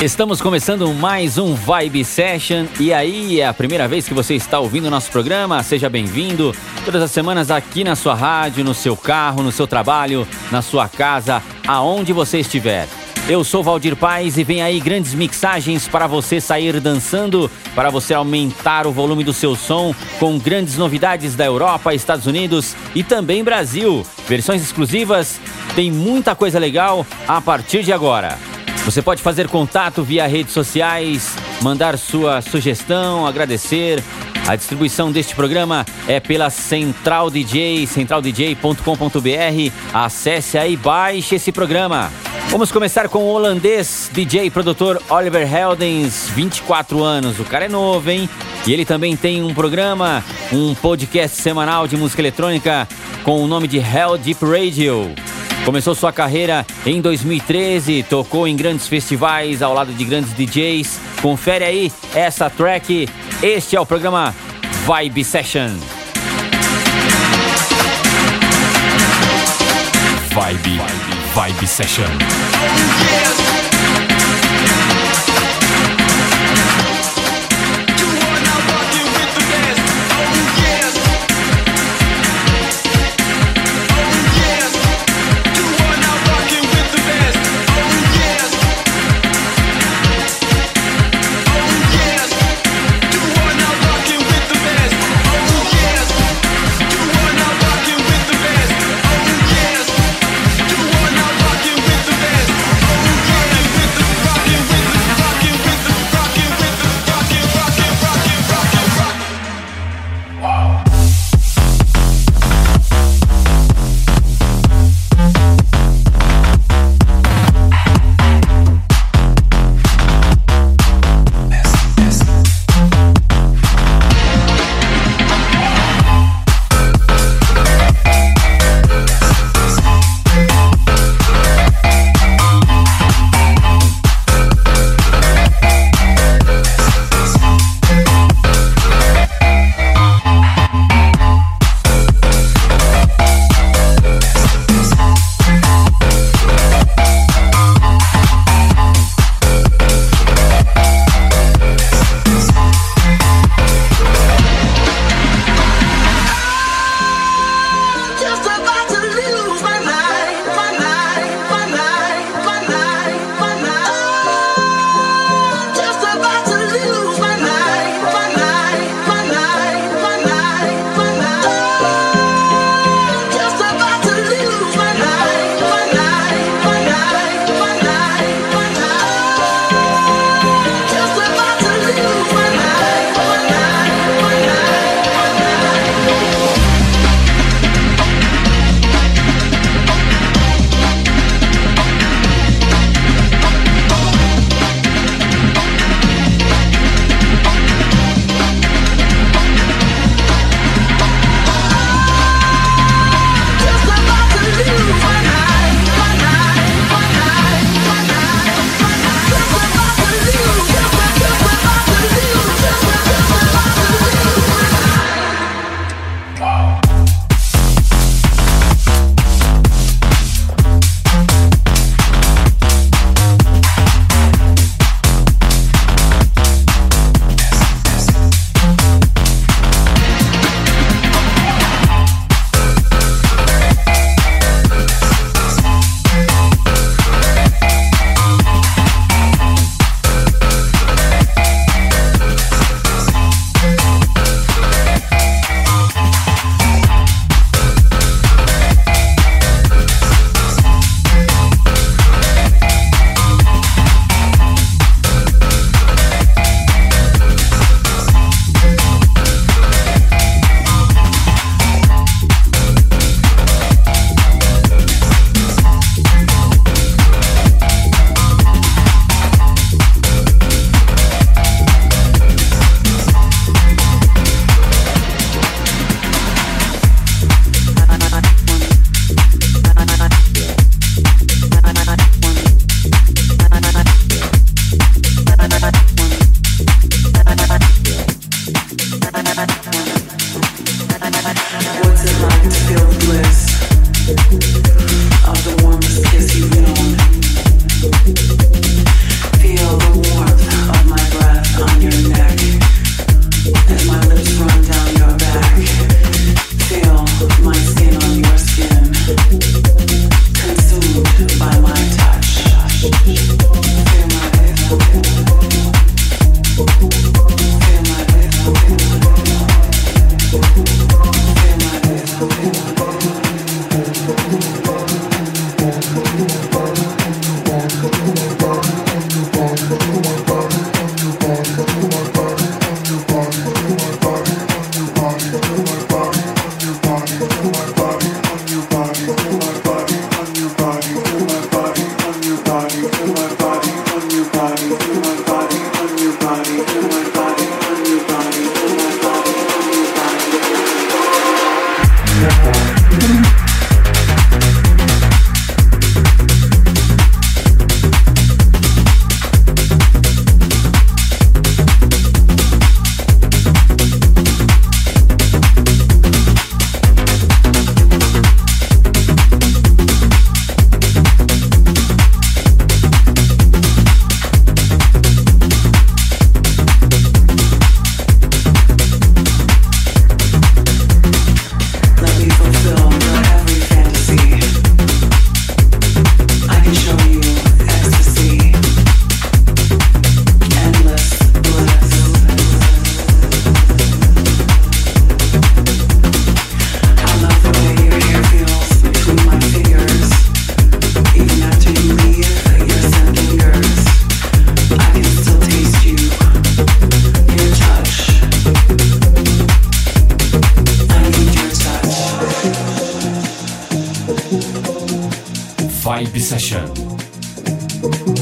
Estamos começando mais um Vibe Session e aí é a primeira vez que você está ouvindo o nosso programa, seja bem-vindo. Todas as semanas aqui na sua rádio, no seu carro, no seu trabalho, na sua casa, aonde você estiver. Eu sou Valdir Paz e vem aí grandes mixagens para você sair dançando, para você aumentar o volume do seu som com grandes novidades da Europa, Estados Unidos e também Brasil. Versões exclusivas, tem muita coisa legal a partir de agora. Você pode fazer contato via redes sociais, mandar sua sugestão, agradecer. A distribuição deste programa é pela Central DJ, centraldj.com.br. Acesse aí baixe esse programa. Vamos começar com o holandês DJ e produtor Oliver Heldens, 24 anos. O cara é novo, hein? E ele também tem um programa, um podcast semanal de música eletrônica com o nome de Hell Deep Radio. Começou sua carreira em 2013, tocou em grandes festivais ao lado de grandes DJs. Confere aí essa track. Este é o programa Vibe Session. Vibe, Vibe, Vibe Session. Session.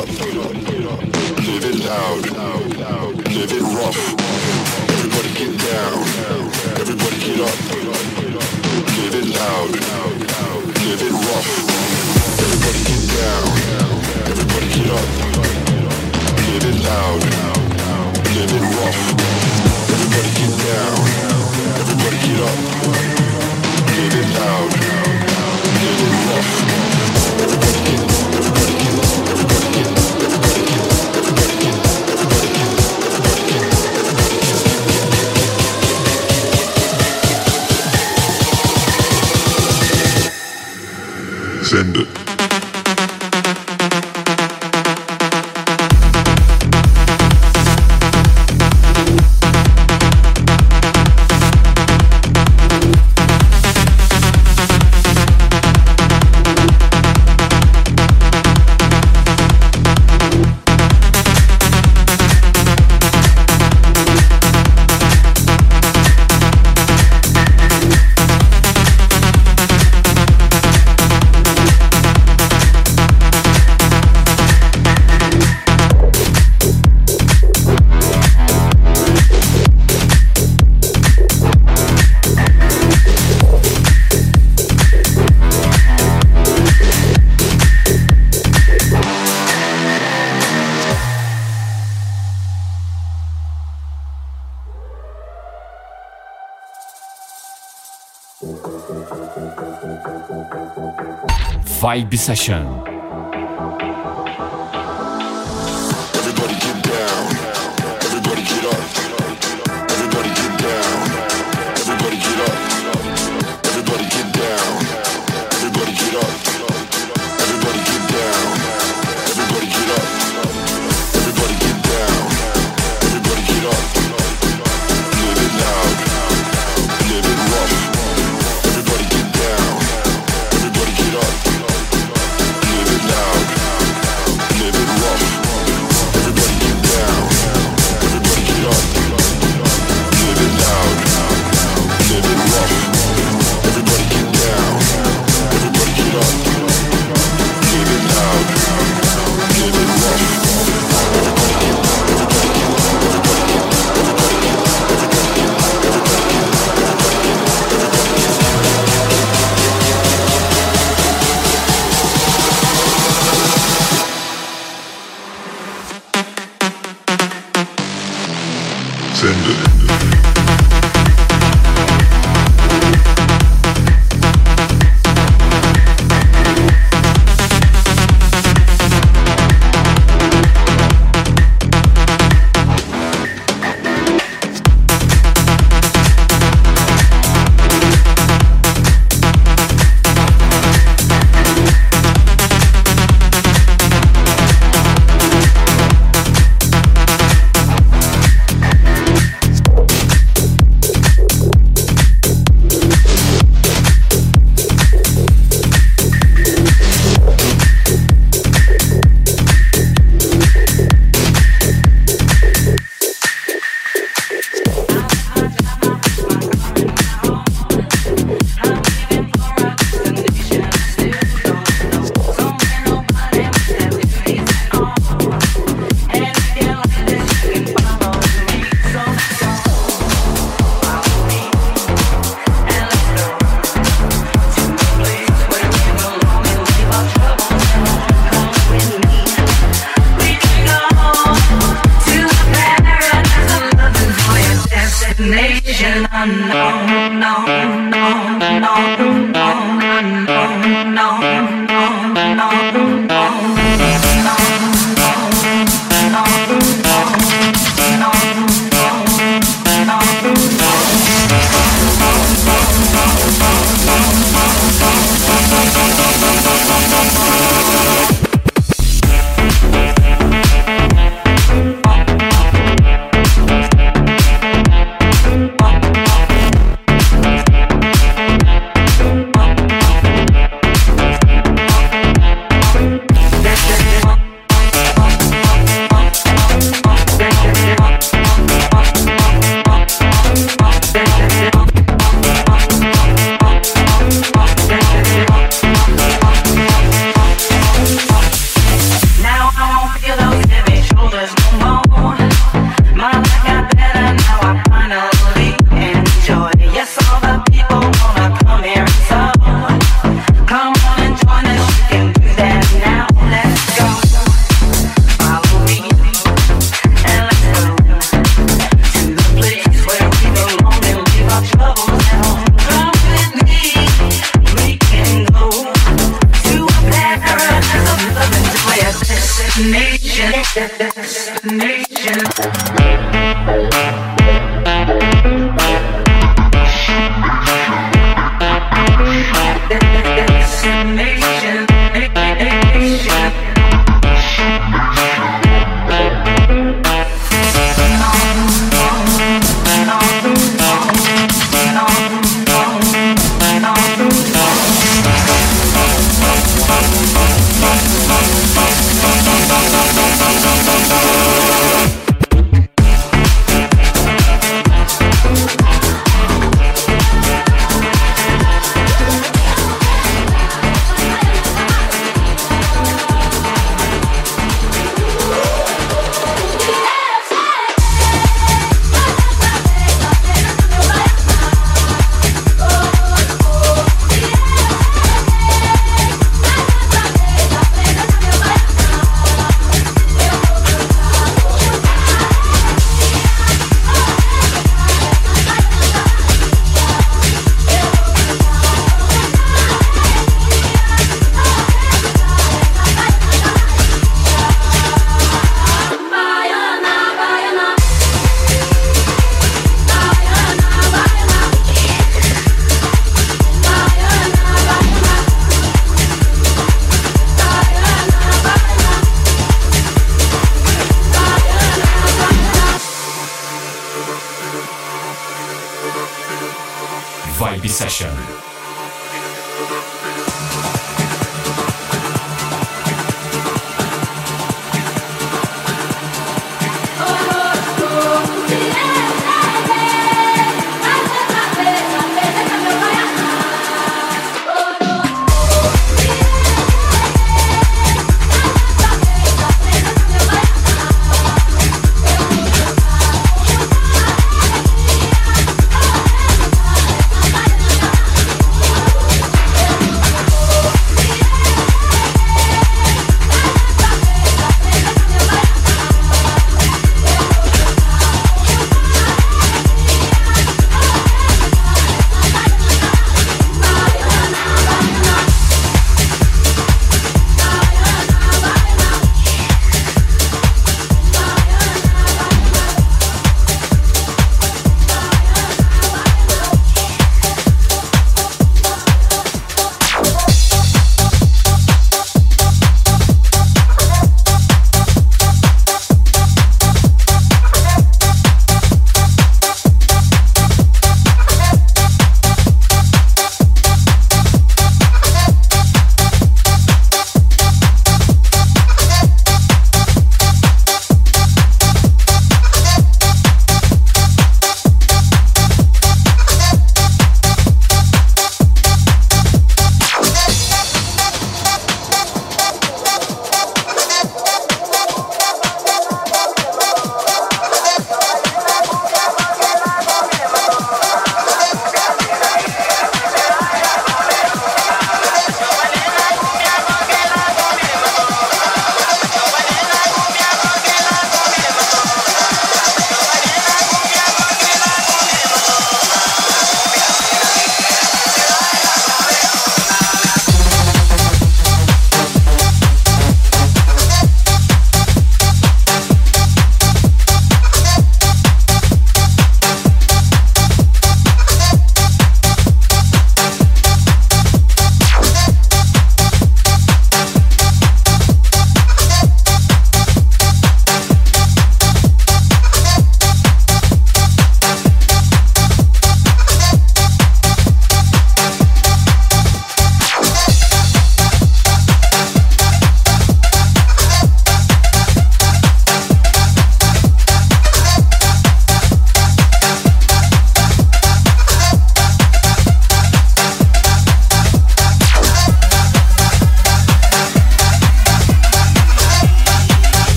up, live it loud, live it rough. Everybody get down, everybody get up, live it loud, live it rough. Everybody get down, everybody get up, live it loud, live it rough. Everybody get down, everybody get up, live it loud, live it rough. Everybody extended. Vibe Session. destination.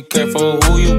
Be careful who you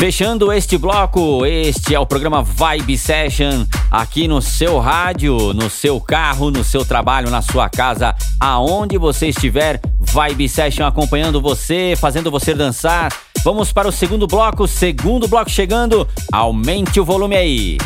Fechando este bloco, este é o programa Vibe Session, aqui no seu rádio, no seu carro, no seu trabalho, na sua casa, aonde você estiver, Vibe Session acompanhando você, fazendo você dançar. Vamos para o segundo bloco, segundo bloco chegando, aumente o volume aí.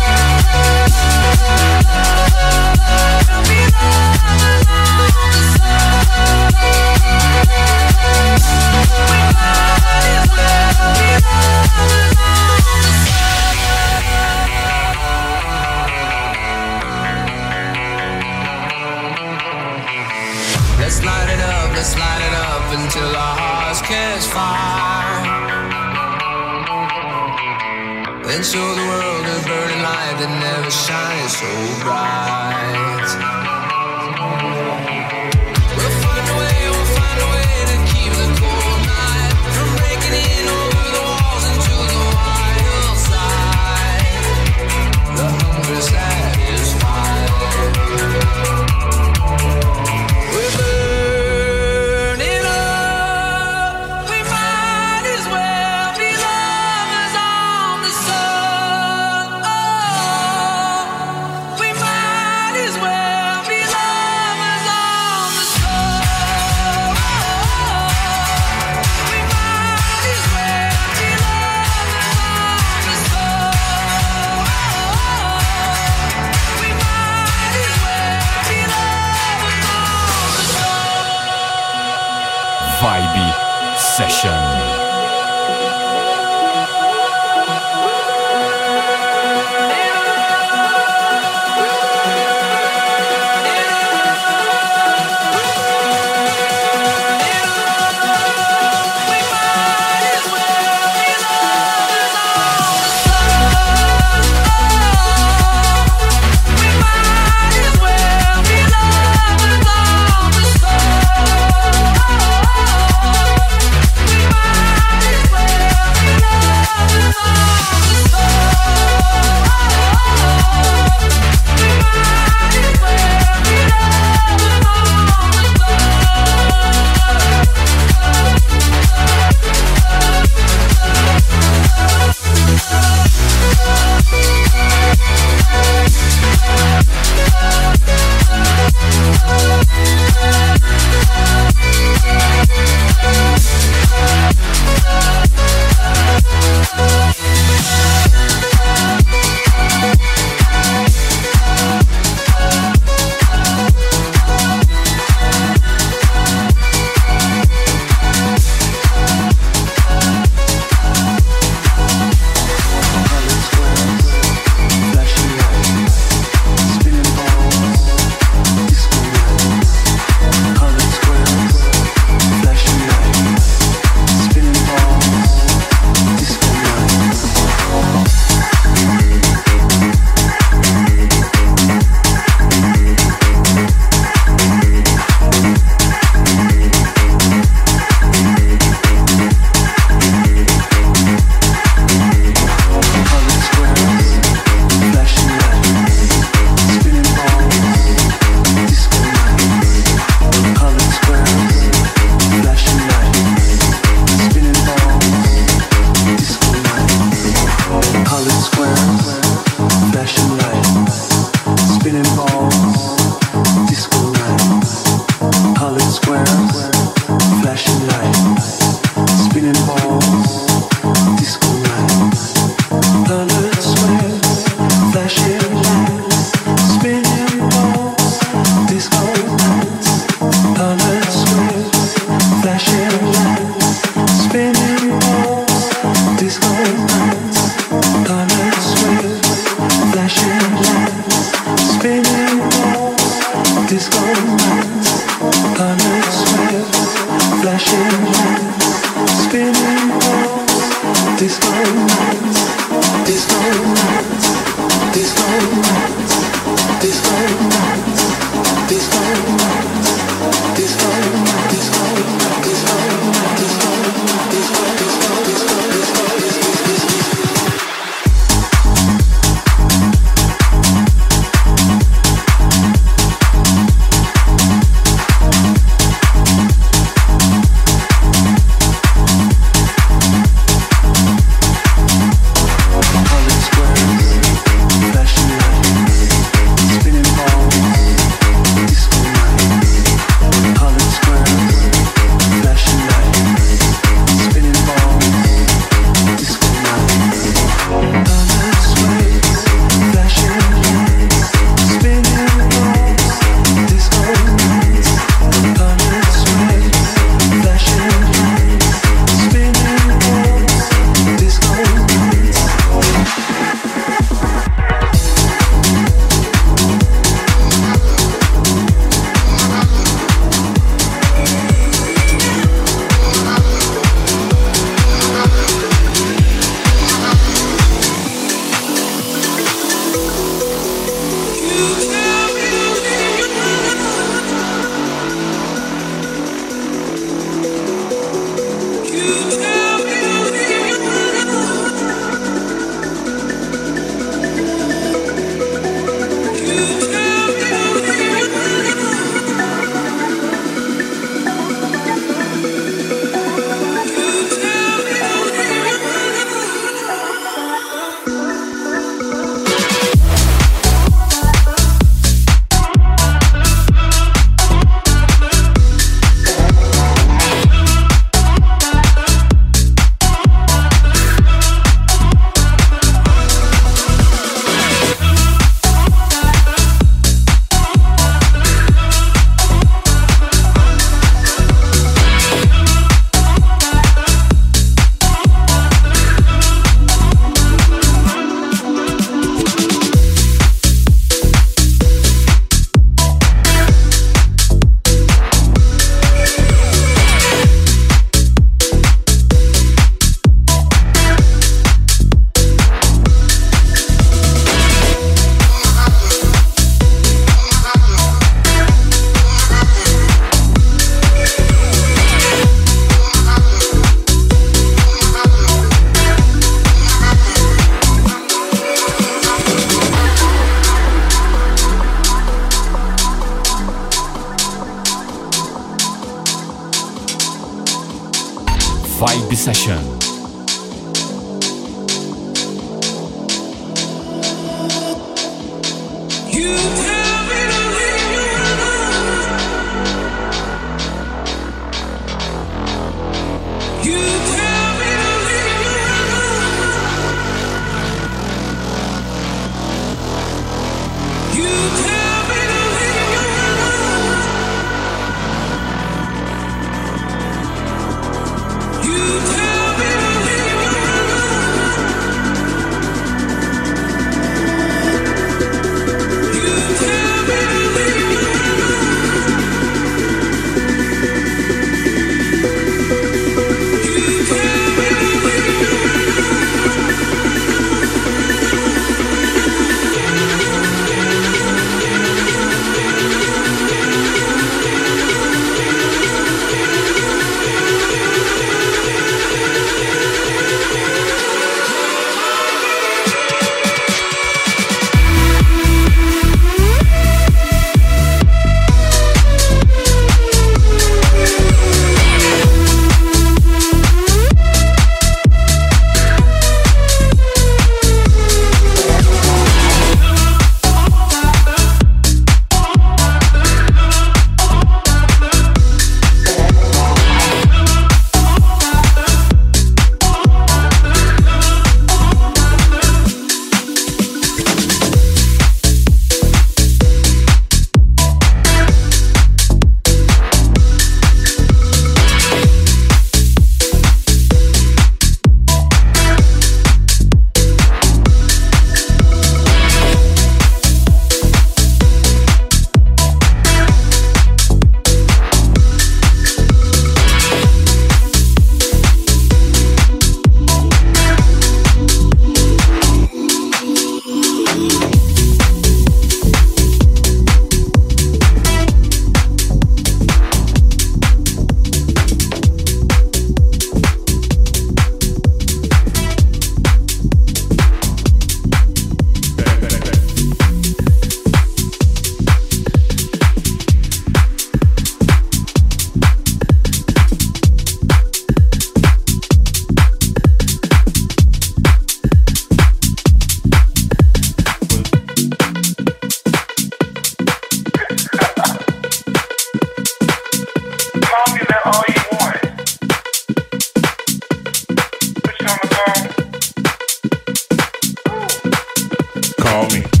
call me.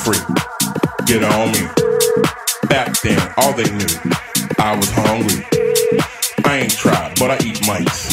free. Get on me. Back then, all they knew, I was hungry. I ain't tried, but I eat mice.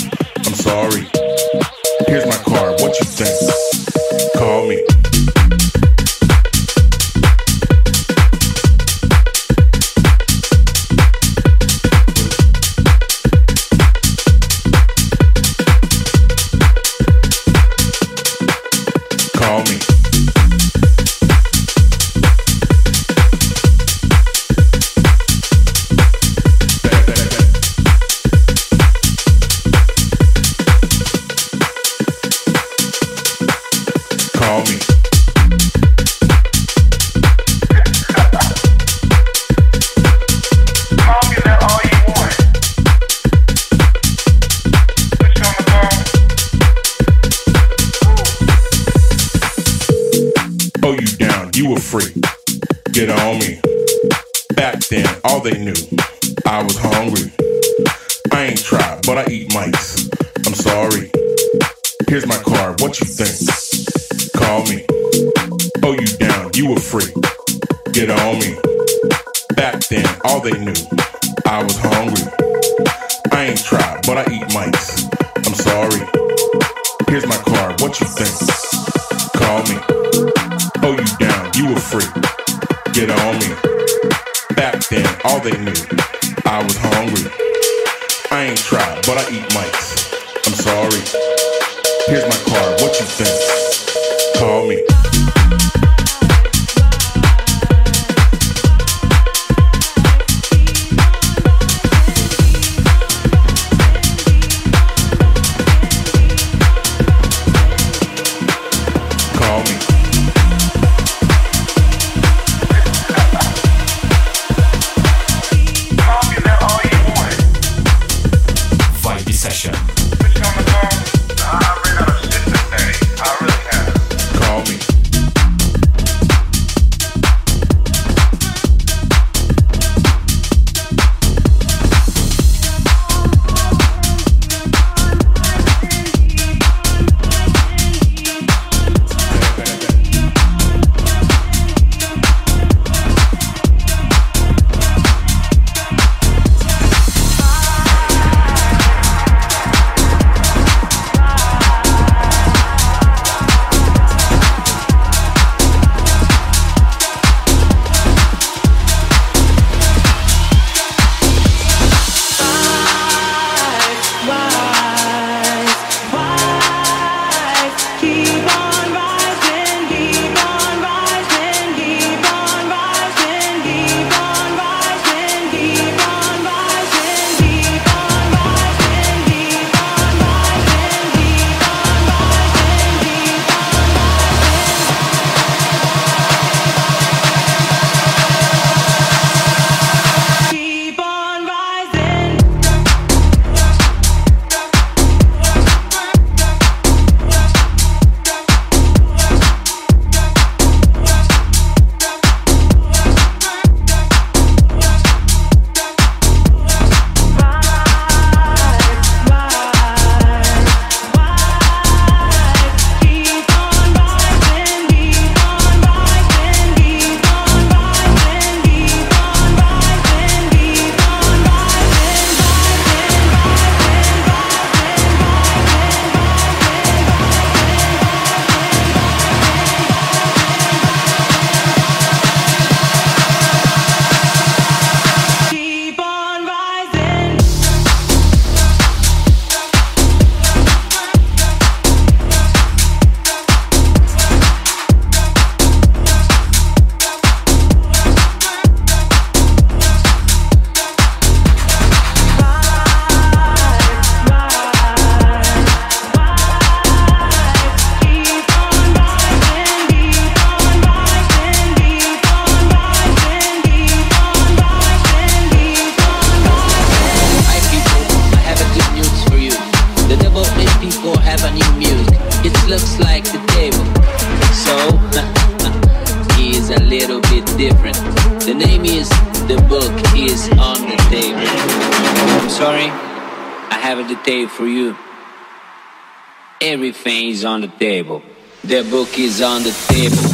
Is on the table. The book is on the table,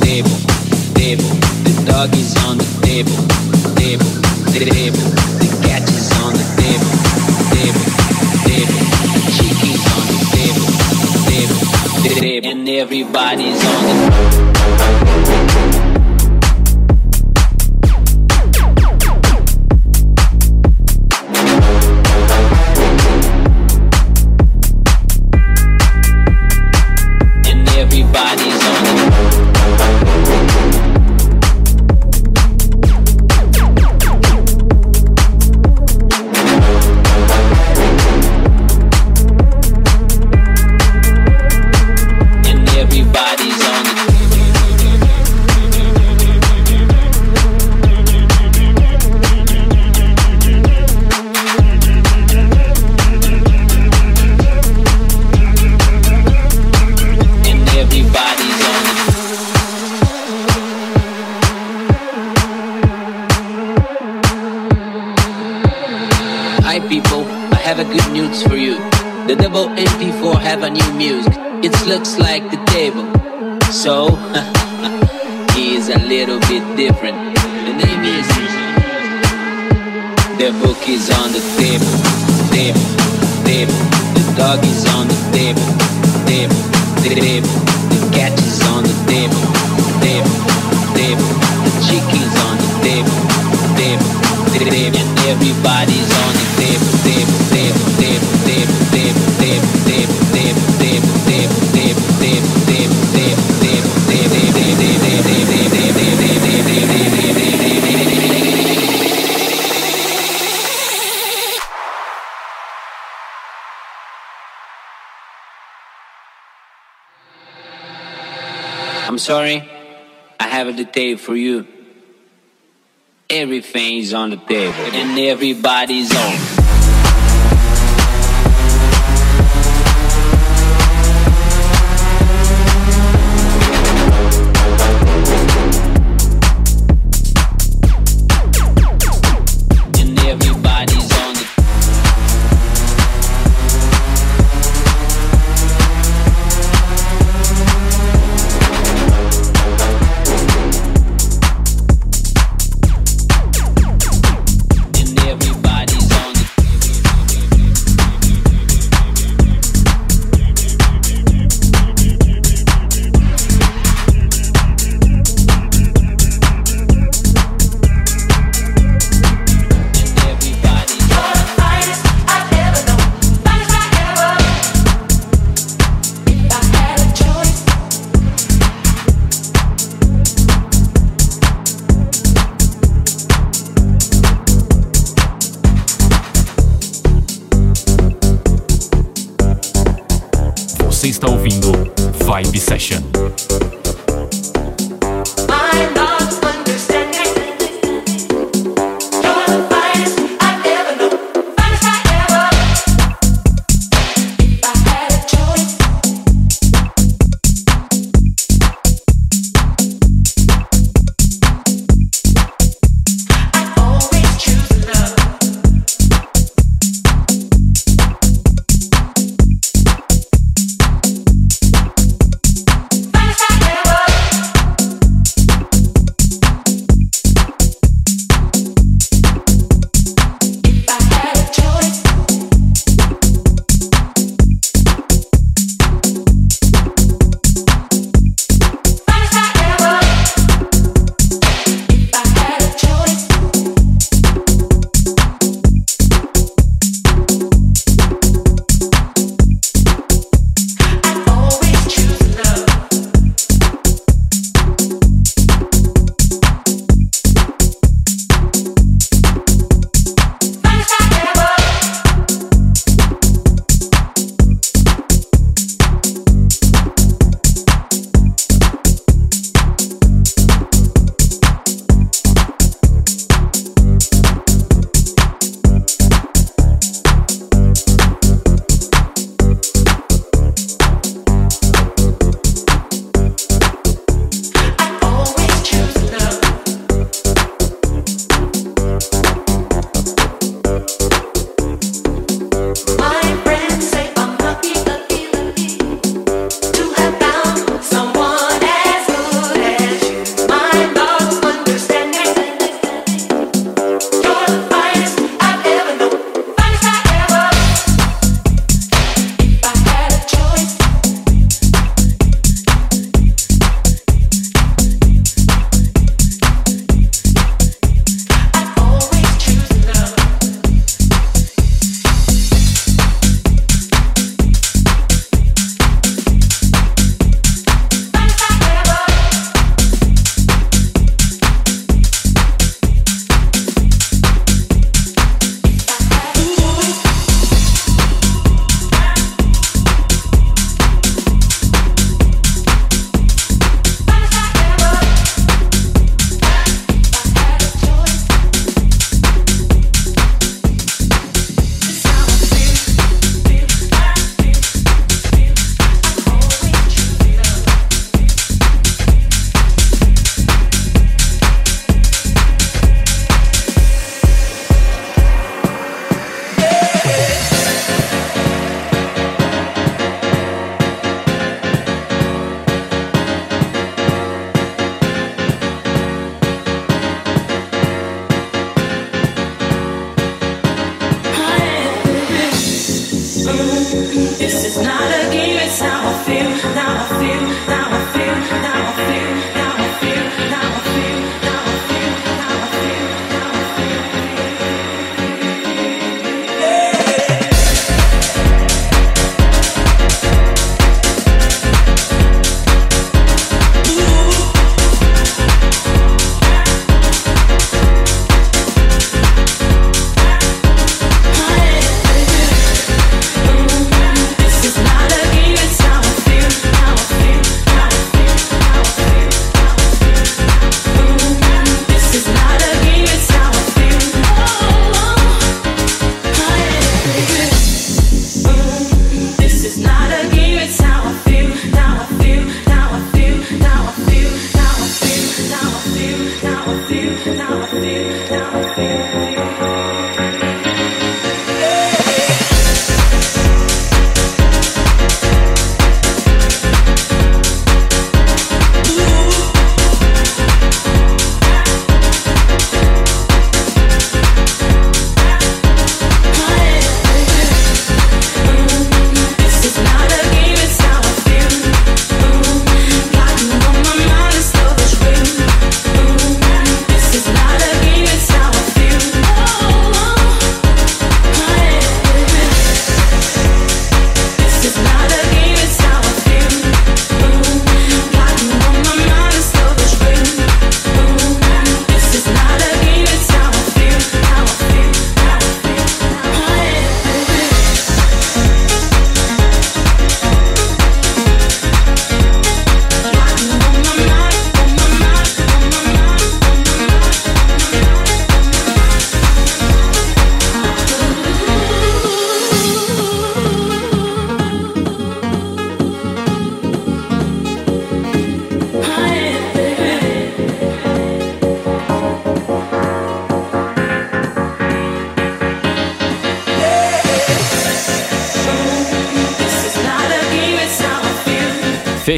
table, table. The dog is on the table, table, table. The cat is on the table, table, table. The chicken's on the table, table, table. And everybody's on the everybody's on it. Sorry, I have a detail for you. Everything's on the table and everybody's on.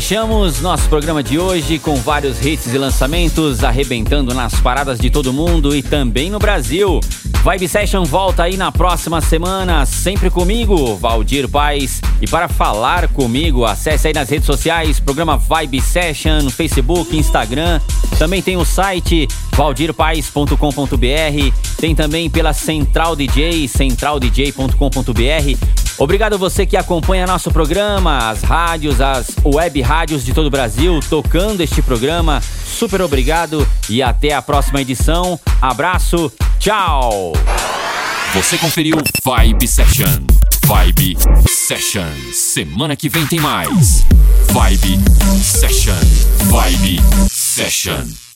Fechamos nosso programa de hoje com vários hits e lançamentos arrebentando nas paradas de todo mundo e também no Brasil. Vibe Session volta aí na próxima semana, sempre comigo, Valdir Paz. E para falar comigo, acesse aí nas redes sociais, programa Vibe Session, Facebook, Instagram. Também tem o site valdirpaz.com.br. Tem também pela Central DJ, centraldj.com.br. Obrigado você que acompanha nosso programa, as rádios, as web rádios de todo o Brasil tocando este programa. Super obrigado e até a próxima edição. Abraço, tchau! Você conferiu Vibe Session. Vibe Session. Semana que vem tem mais. Vibe Session. Vibe Session.